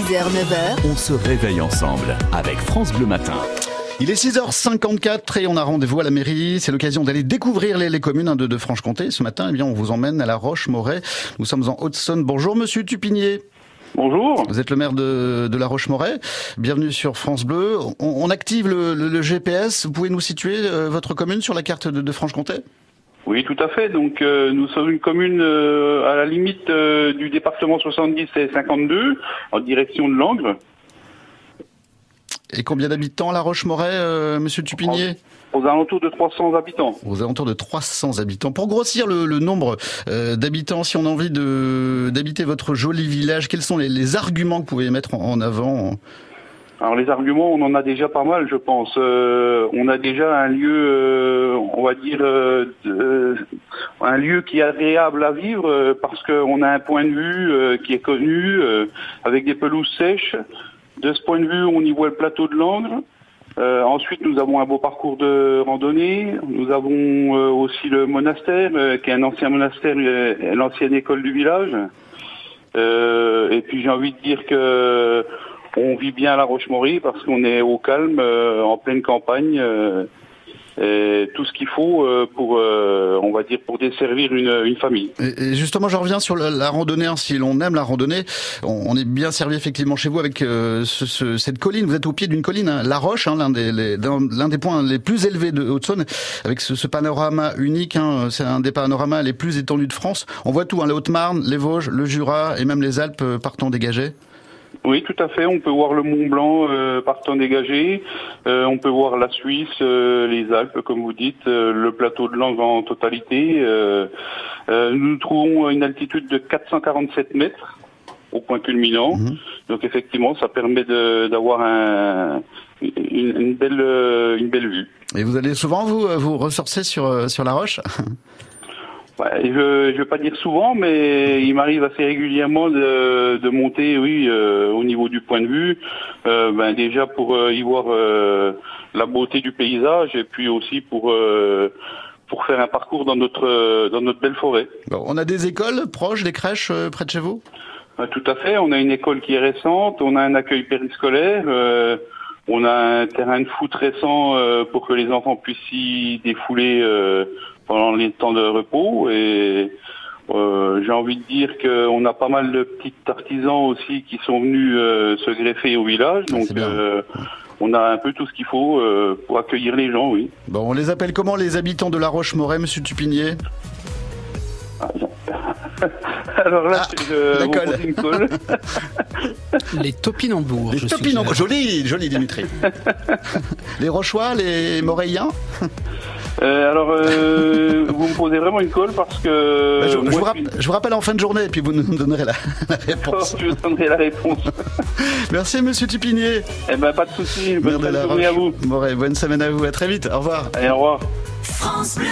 6h, 9h, On se réveille ensemble avec France Bleu Matin. Il est 6h54 et on a rendez-vous à la mairie. C'est l'occasion d'aller découvrir les, les communes hein, de, de Franche-Comté. Ce matin, eh bien, on vous emmène à la Roche-Moret. Nous sommes en Haute-Saône. Bonjour, monsieur Tupinier. Bonjour. Vous êtes le maire de, de la Roche-Moret. Bienvenue sur France Bleu. On, on active le, le- le GPS. Vous pouvez nous situer euh, votre commune sur la carte de, de Franche-Comté? Oui, tout à fait. Donc, euh, nous sommes une commune euh, à la limite euh, du département 70 et 52, en direction de Langres. Et combien d'habitants la Roche-Moret, monsieur Tupinier aux alentours de 300 habitants. aux alentours de 300 habitants. Pour grossir le, le nombre d'habitants, si on a envie d'habiter votre joli village, quels sont les, les arguments que vous pouvez mettre en, en avant? Alors, les arguments, on en a déjà pas mal, je pense. Euh, on a déjà un lieu, euh, on va dire, euh, de- un lieu qui est agréable à vivre euh, parce qu'on a un point de vue euh, qui est connu, euh, avec des pelouses sèches. De ce point de vue, on y voit le plateau de Langres. Euh, ensuite, nous avons un beau parcours de randonnée. Nous avons euh, aussi le monastère, euh, qui est un ancien monastère, euh, l'ancienne école du village. Euh, et puis, j'ai envie de dire que on vit bien à La Roche-Morie parce qu'on est au calme, euh, en pleine campagne. euh, et tout ce qu'il faut euh, pour, on va dire, pour desservir une, une famille. et, justement, je reviens sur la, randonnée. hein. Si l'on aime la randonnée, on, est bien servi effectivement chez vous avec ce- ce- cette colline. Vous êtes au pied d'une colline, hein, La Roche, hein, l'un des, l'un des points les plus élevés de Haute-Saône, avec ce, panorama unique. hein. C'est un des panoramas les plus étendus de France. On voit tout, hein, la Haute-Marne, les Vosges, le Jura et même les Alpes partant dégagées. Oui, tout à fait. On peut voir le Mont Blanc euh, partant dégagé. Euh, on peut voir la Suisse, euh, les Alpes, comme vous dites, euh, le plateau de Langres en totalité. Euh, euh, nous nous trouvons à une altitude de 447 mètres au point culminant. Mhm. Donc effectivement, ça permet de- d'avoir un, une, une belle, une belle vue. Et vous allez souvent vous vous ressourcer sur sur la roche? Ouais, je ne vais pas dire souvent, mais il m'arrive assez régulièrement de, de monter, oui, euh, au niveau du point de vue, euh, ben déjà pour euh, y voir la beauté du paysage et puis aussi pour pour faire un parcours dans notre dans notre belle forêt. Bon, On a des écoles proches, des crèches près de chez vous? Euh, Tout à fait. On a une école qui est récente, on a un accueil périscolaire, on a un terrain de foot récent euh, pour que les enfants puissent s'y défouler euh, pendant les temps de repos. Et euh, j'ai envie de dire qu'on a pas mal de petits artisans aussi qui sont venus euh, se greffer au village. Ah, Donc euh, on a un peu tout ce qu'il faut euh, pour accueillir les gens, oui. Bon, on les appelle comment les habitants de La Roche-Moret, Monsieur Tupinier? Alors là, Ah, je la vous colle. pose une colle. Les topinambours. Les topinambours. Joli, joli Dimitri. les Rochois, les Moréiens? Euh, alors, euh, vous me posez vraiment une colle parce que... Bah, je, vous je rapp- suis- je vous rappelle en fin de journée et puis vous nous donnerez la, la réponse. Je vous donnerai la réponse. Merci Monsieur Tupinier. Eh ben, pas de souci. Bonne journée à vous. Roche-Moret. Bonne semaine à vous. À très vite. Au revoir. Allez, au revoir. France Bleu.